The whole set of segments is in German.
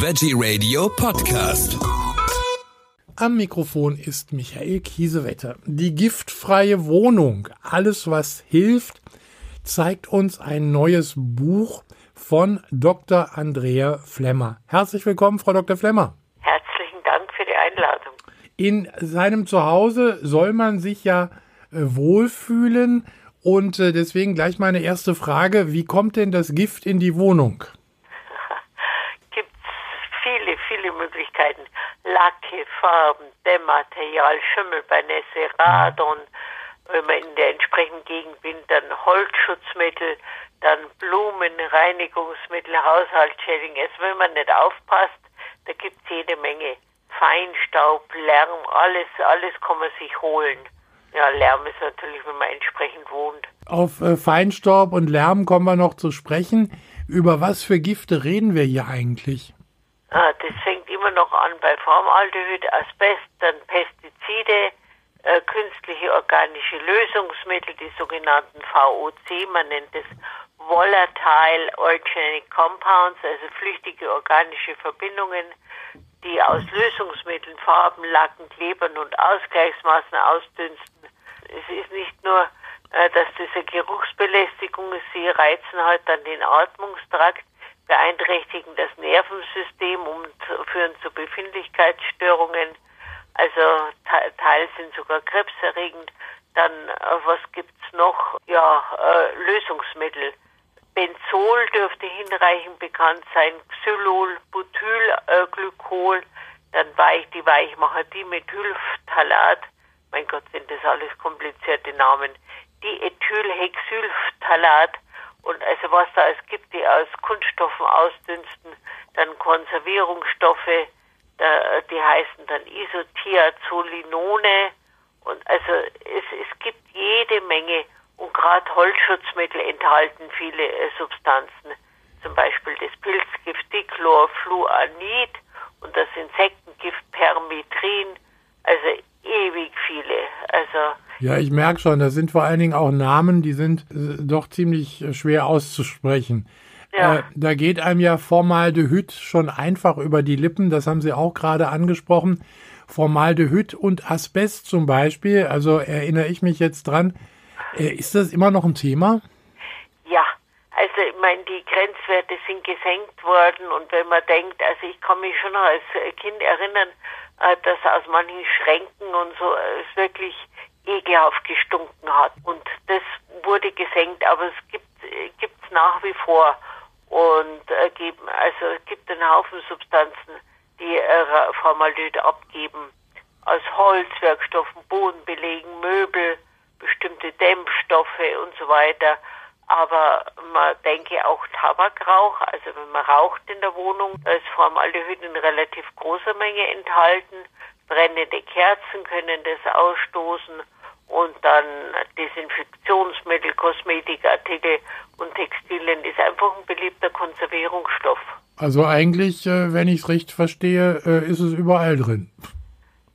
Veggie Radio Podcast. Am Mikrofon ist Michael Kiesewetter. Die giftfreie Wohnung, alles was hilft, zeigt uns ein neues Buch von Dr. Andrea Flemmer. Herzlich willkommen, Frau Dr. Flemmer. Herzlichen Dank für die Einladung. In seinem Zuhause soll man sich ja äh, wohlfühlen und äh, deswegen gleich meine erste Frage, wie kommt denn das Gift in die Wohnung? Gibt viele, viele Lacke, Farben, Dämmmaterial, Schimmelbernässe, Radon, wenn man in der entsprechenden Gegend bin, dann Holzschutzmittel, dann Blumen, Reinigungsmittel, Haushaltsschädling. Also wenn man nicht aufpasst, da gibt es jede Menge. Feinstaub, Lärm, alles, alles kann man sich holen. Ja, Lärm ist natürlich, wenn man entsprechend wohnt. Auf äh, Feinstaub und Lärm kommen wir noch zu sprechen. Über was für Gifte reden wir hier eigentlich? Ah, das fängt immer noch an bei Formaldehyd, Asbest, dann Pestizide, äh, künstliche organische Lösungsmittel, die sogenannten VOC, man nennt es Volatile Organic Compounds, also flüchtige organische Verbindungen, die aus Lösungsmitteln, Farben, Lacken, Klebern und Ausgleichsmaßen ausdünsten. Es ist nicht nur, äh, dass das eine Geruchsbelästigung ist, sie reizen halt dann den Atmungstrakt, beeinträchtigen das Nervensystem und führen zu Befindlichkeitsstörungen. Also teils sind sogar krebserregend. Dann, äh, was gibt's noch? Ja, äh, Lösungsmittel. Benzol dürfte hinreichend bekannt sein, Xylol, Butylglykol, dann weich, die Weichmacher Dimethylphthalat, mein Gott, sind das alles komplizierte Namen, Diethylhexylphthalat und also was da es gibt, die aus Kunststoffen ausdünsten, dann Konservierungsstoffe, die heißen dann Isothiazolinone und also es, es gibt jede Menge. Und gerade Holzschutzmittel enthalten viele äh, Substanzen, zum Beispiel das Pilzgift Dichlorfluanid und das Insektengift Permetrin, also ewig viele. Also ja, ich merke schon, das sind vor allen Dingen auch Namen, die sind äh, doch ziemlich schwer auszusprechen. Ja. Äh, da geht einem ja Formaldehyd schon einfach über die Lippen, das haben Sie auch gerade angesprochen. Formaldehyd und Asbest zum Beispiel, also erinnere ich mich jetzt dran, äh, ist das immer noch ein Thema? Ja, also ich meine, die Grenzwerte sind gesenkt worden und wenn man denkt, also ich kann mich schon noch als Kind erinnern, äh, dass aus manchen Schränken und so äh, wirklich ekelhaft gestunken hat. Und das wurde gesenkt, aber es gibt es nach wie vor. Und äh, geben, also es gibt einen Haufen Substanzen, die äh, Formaldehyd abgeben. Aus Holzwerkstoffen, Bodenbelegen, Möbel, bestimmte Dämpfstoffe und so weiter. Aber man denke auch Tabakrauch, also wenn man raucht in der Wohnung, da ist Formaldehyd in relativ großer Menge enthalten. Brennende Kerzen können das ausstoßen und dann Desinfektionsmittel, Kosmetikartikel und Textilien ist einfach ein beliebter Konservierungsstoff. Also eigentlich, äh, wenn ich es richtig verstehe, äh, ist es überall drin.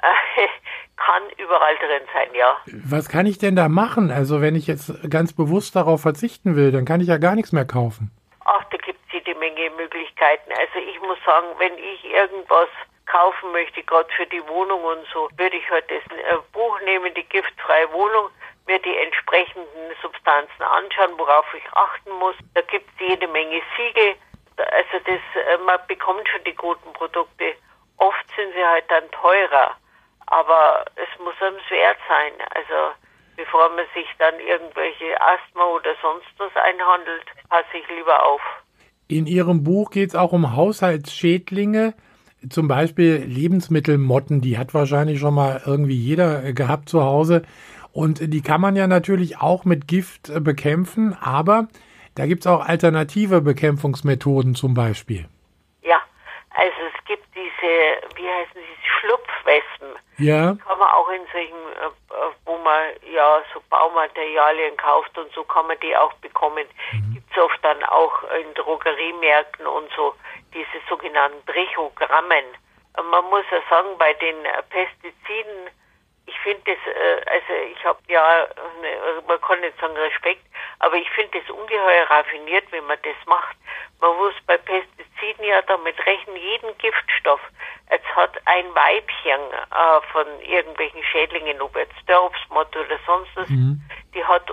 kann überall drin sein, ja. Was kann ich denn da machen? Also wenn ich jetzt ganz bewusst darauf verzichten will, dann kann ich ja gar nichts mehr kaufen. Ach, da gibt es jede Menge Möglichkeiten. Also ich muss sagen, wenn ich irgendwas kaufen möchte, gerade für die Wohnung und so, würde ich heute halt das äh, Buch nehmen, die giftfreie Wohnung, mir die entsprechenden Substanzen anschauen, worauf ich achten muss. Da gibt es jede Menge Siegel. Also das, äh, man bekommt schon die guten Produkte. Oft sind sie halt dann teurer. Aber es muss einem wert sein. Also bevor man sich dann irgendwelche Asthma oder sonst was einhandelt, passe ich lieber auf. In Ihrem Buch geht es auch um Haushaltsschädlinge, zum Beispiel Lebensmittelmotten, die hat wahrscheinlich schon mal irgendwie jeder gehabt zu Hause. Und die kann man ja natürlich auch mit Gift äh, bekämpfen, aber da gibt es auch alternative Bekämpfungsmethoden zum Beispiel. Ja, also es gibt diese, wie heißen sie, Schlupfwespen. Ja. Kann man auch in solchen, äh, äh, wo man ja so Baumaterialien kauft und so kann man die auch bekommen. Mhm. Gibt es oft dann auch in Drogeriemärkten und so diese sogenannten Brichogrammen. Man muss ja sagen, bei den Pestiziden, ich finde das, also ich habe ja, man kann nicht sagen Respekt, aber ich finde das ungeheuer raffiniert, wenn man das macht. Man muss bei Pestiziden ja damit rechnen, jeden Giftstoff. Jetzt hat ein Weibchen äh, von irgendwelchen Schädlingen, ob jetzt Dörfsmott oder sonst was, mhm. die hat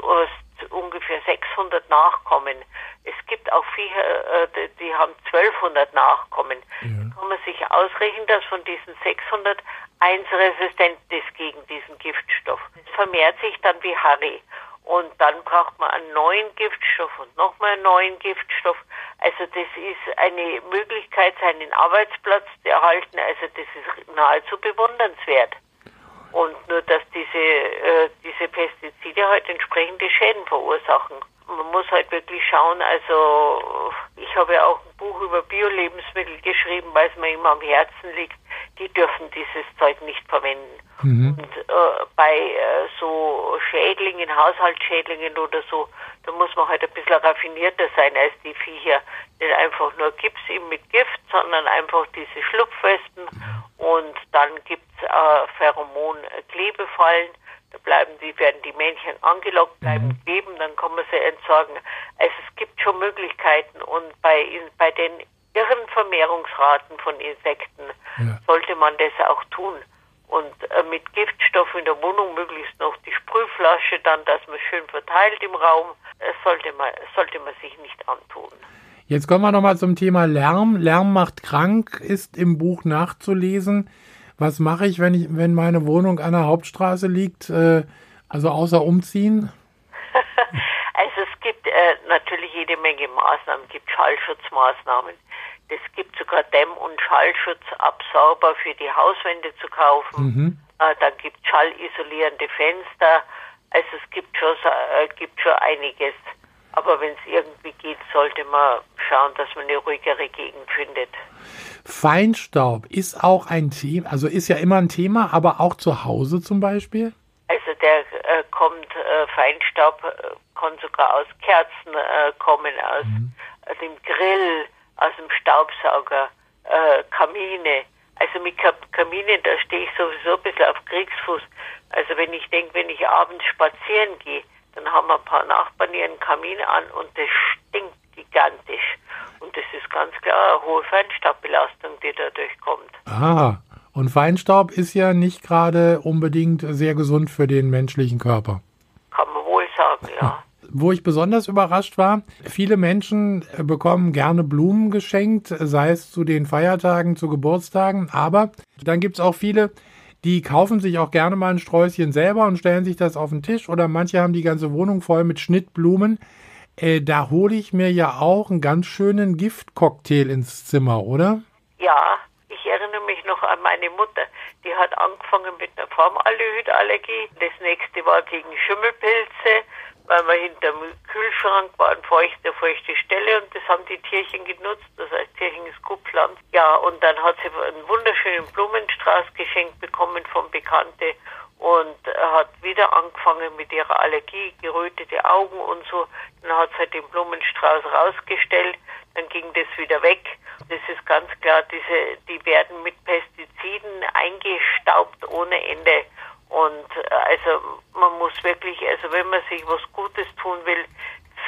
ungefähr 600 Nachkommen. Es gibt auch Viecher, äh, die haben 1200 Nachkommen. Ja. Kann man sich ausrechnen, dass von diesen 600 eins resistent ist gegen diesen Giftstoff. Es vermehrt sich dann wie Harry. Und dann braucht man einen neuen Giftstoff und nochmal einen neuen Giftstoff. Also das ist eine Möglichkeit, seinen Arbeitsplatz zu erhalten. Also das ist nahezu bewundernswert. Und nur, dass diese, äh, diese Pestizide halt entsprechende Schäden verursachen. Man muss halt wirklich schauen, also ich habe ja auch ein Buch über Bio-Lebensmittel geschrieben, weil es mir immer am Herzen liegt. Die dürfen dieses Zeug nicht verwenden. Mhm. Und äh, bei äh, so Schädlingen, Haushaltsschädlingen oder so, da muss man halt ein bisschen raffinierter sein als die Viecher. Nicht einfach nur Gips ihm mit Gift, sondern einfach diese Schlupfwespen und dann gibt es äh, Pheromon-Klebefallen. Da bleiben die, werden die Männchen angelockt, bleiben mhm. kleben, dann kann man sie entsorgen. Also es gibt schon Möglichkeiten und bei, bei den irren Vermehrungsraten von Insekten ja. sollte man das auch tun. Und äh, mit Giftstoff in der Wohnung möglichst noch die Sprühflasche dann, dass man schön verteilt im Raum, das sollte man, sollte man sich nicht antun. Jetzt kommen wir nochmal zum Thema Lärm. Lärm macht krank, ist im Buch nachzulesen. Was mache ich, wenn ich, wenn meine Wohnung an der Hauptstraße liegt? Äh, also außer umziehen? also es gibt äh, natürlich jede Menge Maßnahmen, es gibt Schallschutzmaßnahmen. Es gibt sogar Dämm- und Schallschutzabsauber für die Hauswände zu kaufen. Mhm. Äh, dann gibt es schallisolierende Fenster. Also es gibt schon, äh, gibt schon einiges. Aber wenn es irgendwie geht, sollte man schauen, dass man eine ruhigere Gegend findet. Feinstaub ist auch ein Thema, also ist ja immer ein Thema, aber auch zu Hause zum Beispiel? Also der äh, kommt, äh, Feinstaub äh, kann sogar aus Kerzen äh, kommen, aus, mhm. aus, dem Grill, aus dem Staubsauger, äh, Kamine. Also mit Kaminen, da stehe ich sowieso ein bisschen auf Kriegsfuß. Also wenn ich denke, wenn ich abends spazieren gehe, dann haben ein paar Nachbarn ihren Kamin an und das stinkt gigantisch. Und das ist ganz klar eine hohe Feinstaubbelastung, die da durchkommt. Ah, und Feinstaub ist ja nicht gerade unbedingt sehr gesund für den menschlichen Körper. Kann man wohl sagen, ja. Wo ich besonders überrascht war, viele Menschen bekommen gerne Blumen geschenkt, sei es zu den Feiertagen, zu Geburtstagen, aber dann gibt es auch viele, die kaufen sich auch gerne mal ein Sträußchen selber und stellen sich das auf den Tisch oder manche haben die ganze Wohnung voll mit Schnittblumen. Äh, da hole ich mir ja auch einen ganz schönen Giftcocktail ins Zimmer, oder? Ja, ich erinnere mich noch an meine Mutter. Die hat angefangen mit einer Formaldehydallergie. Das nächste war gegen Schimmelpilze weil wir hinterm Kühlschrank war eine feuchte, feuchte Stelle und das haben die Tierchen genutzt. Das heißt, Tierchen ist Kupfland. Ja, und dann hat sie einen wunderschönen Blumenstrauß geschenkt bekommen von Bekannte und hat wieder angefangen mit ihrer Allergie, gerötete Augen und so. Dann hat sie den Blumenstrauß rausgestellt, dann ging das wieder weg. Das ist ganz klar, diese, die werden mit Pestiziden eingestaubt ohne Ende. Und äh, also man muss wirklich, also wenn man sich was Gutes tun will,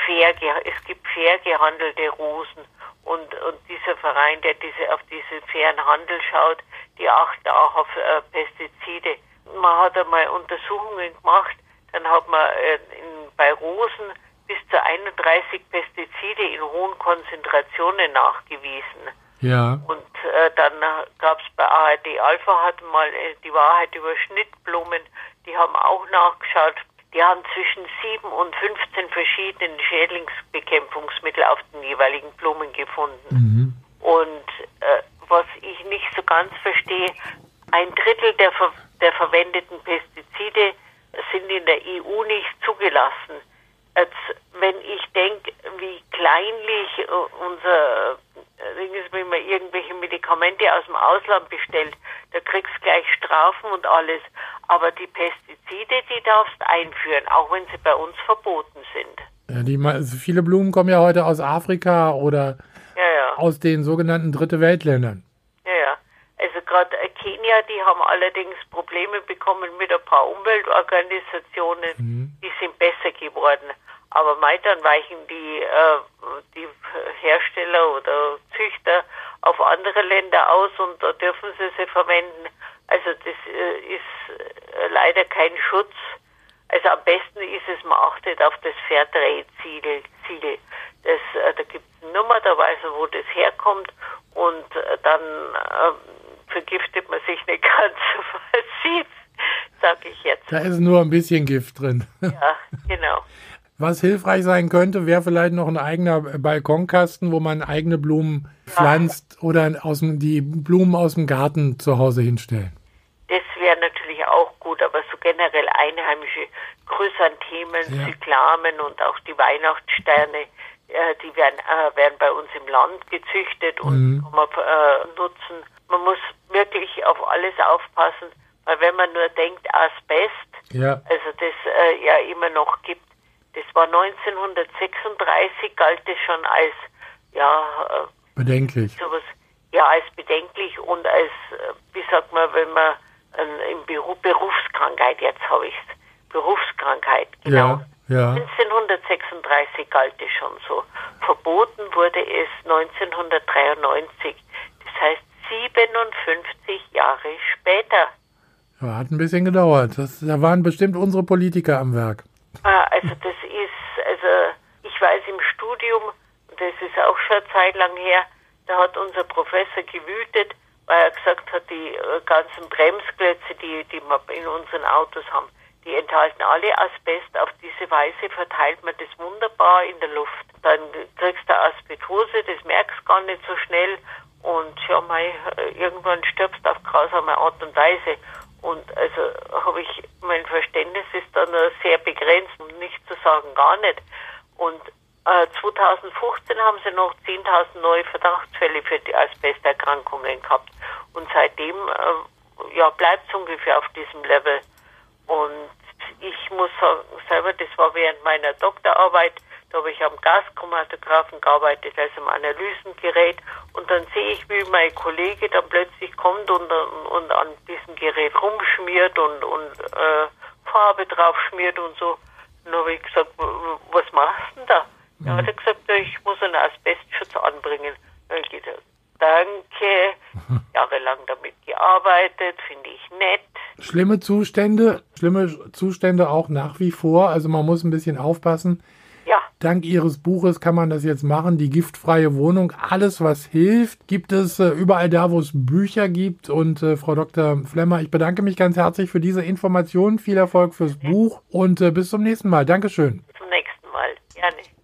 fair, es gibt fair gehandelte Rosen. Und, und dieser Verein, der diese, auf diesen fairen Handel schaut, die achten auch auf äh, Pestizide. Man hat einmal Untersuchungen gemacht, dann hat man äh, in, bei Rosen bis zu 31 Pestizide in hohen Konzentrationen nachgewiesen. Ja. Und äh, dann gab es bei ARD Alpha hat mal äh, die Wahrheit über Schnittblumen, die haben auch nachgeschaut. Die haben zwischen 7 und 15 verschiedenen Schädlingsbekämpfungsmittel auf den jeweiligen Blumen gefunden. Mhm. Und äh, was ich nicht so ganz verstehe, ein Drittel der, der verwendeten Pestizide sind in der EU nicht zugelassen. Jetzt, wenn ich denke, wie kleinlich äh, unser wenn man irgendwelche Medikamente aus dem Ausland bestellt, da kriegst du gleich Strafen und alles. Aber die Pestizide, die darfst einführen, auch wenn sie bei uns verboten sind. Ja, die, also viele Blumen kommen ja heute aus Afrika oder ja, ja. aus den sogenannten Dritte Weltländern. Ja, ja. Also gerade äh, Kenia, die haben allerdings Probleme bekommen mit ein paar Umweltorganisationen, mhm. die sind besser geworden. Aber weiter weichen die, äh, die Hersteller oder Züchter andere Länder aus und da dürfen sie sie verwenden. Also das äh, ist äh, leider kein Schutz. Also am besten ist es, man achtet auf das Fairtrade-Ziel. Ziel. Das, äh, da gibt es eine Nummer, da weiß man, wo das herkommt und äh, dann äh, vergiftet man sich nicht ganz so massiv, sage ich jetzt. Da ist nur ein bisschen Gift drin. Ja, genau. Was hilfreich sein könnte, wäre vielleicht noch ein eigener Balkonkasten, wo man eigene Blumen pflanzt ja. oder aus dem, die Blumen aus dem Garten zu Hause hinstellen. Das wäre natürlich auch gut, aber so generell einheimische Chrysanthemen, ja. Cyklamen und auch die Weihnachtssterne, äh, die werden, äh, werden bei uns im Land gezüchtet und mhm. kann man äh, nutzen. Man muss wirklich auf alles aufpassen, weil wenn man nur denkt Asbest, ja. also das äh, ja immer noch gibt, das war 1936, galt es schon als, ja, äh, bedenklich. Sowas, ja, als bedenklich und als, äh, wie sagt man, wenn man äh, im Beruf, Berufskrankheit, jetzt habe ich es, Berufskrankheit, genau. Ja, ja. 1936 galt es schon so. Verboten wurde es 1993. Das heißt 57 Jahre später. Ja, hat ein bisschen gedauert. Das, da waren bestimmt unsere Politiker am Werk. Ah, also das ist, also ich weiß im Studium, das ist auch schon eine Zeit lang her, da hat unser Professor gewütet, weil er gesagt hat, die äh, ganzen Bremsklötze, die, die wir in unseren Autos haben, die enthalten alle Asbest. Auf diese Weise verteilt man das wunderbar in der Luft. Dann kriegst du Asbestose, das merkst du gar nicht so schnell. Und ja, mei, irgendwann stirbst du auf grausame Art und Weise. Und also habe ich, mein Verständnis ist dann sehr begrenzt, um nicht zu sagen gar nicht. Und äh, 2015 haben sie noch 10.000 neue Verdachtsfälle für die Asbesterkrankungen gehabt. Und seitdem äh, ja, bleibt es ungefähr auf diesem Level. Und ich muss sagen, selber, das war während meiner Doktorarbeit, da habe ich am Gaschromatographen gearbeitet, also am Analysengerät. Und dann sehe ich, wie mein Kollege dann plötzlich kommt und, und an diesem Gerät rumschmiert und, und äh, Farbe drauf schmiert und so. dann habe ich gesagt, was machst du denn da? Mhm. Dann hat er gesagt, ich muss einen Asbestschutz anbringen. Dann geht er, danke, jahrelang damit gearbeitet, finde ich nett. Schlimme Zustände, schlimme Zustände auch nach wie vor. Also man muss ein bisschen aufpassen. Dank Ihres Buches kann man das jetzt machen. Die giftfreie Wohnung. Alles, was hilft, gibt es äh, überall da, wo es Bücher gibt. Und äh, Frau Dr. Flemmer, ich bedanke mich ganz herzlich für diese Informationen. Viel Erfolg fürs Buch und äh, bis zum nächsten Mal. Dankeschön. Bis zum nächsten Mal. Gerne.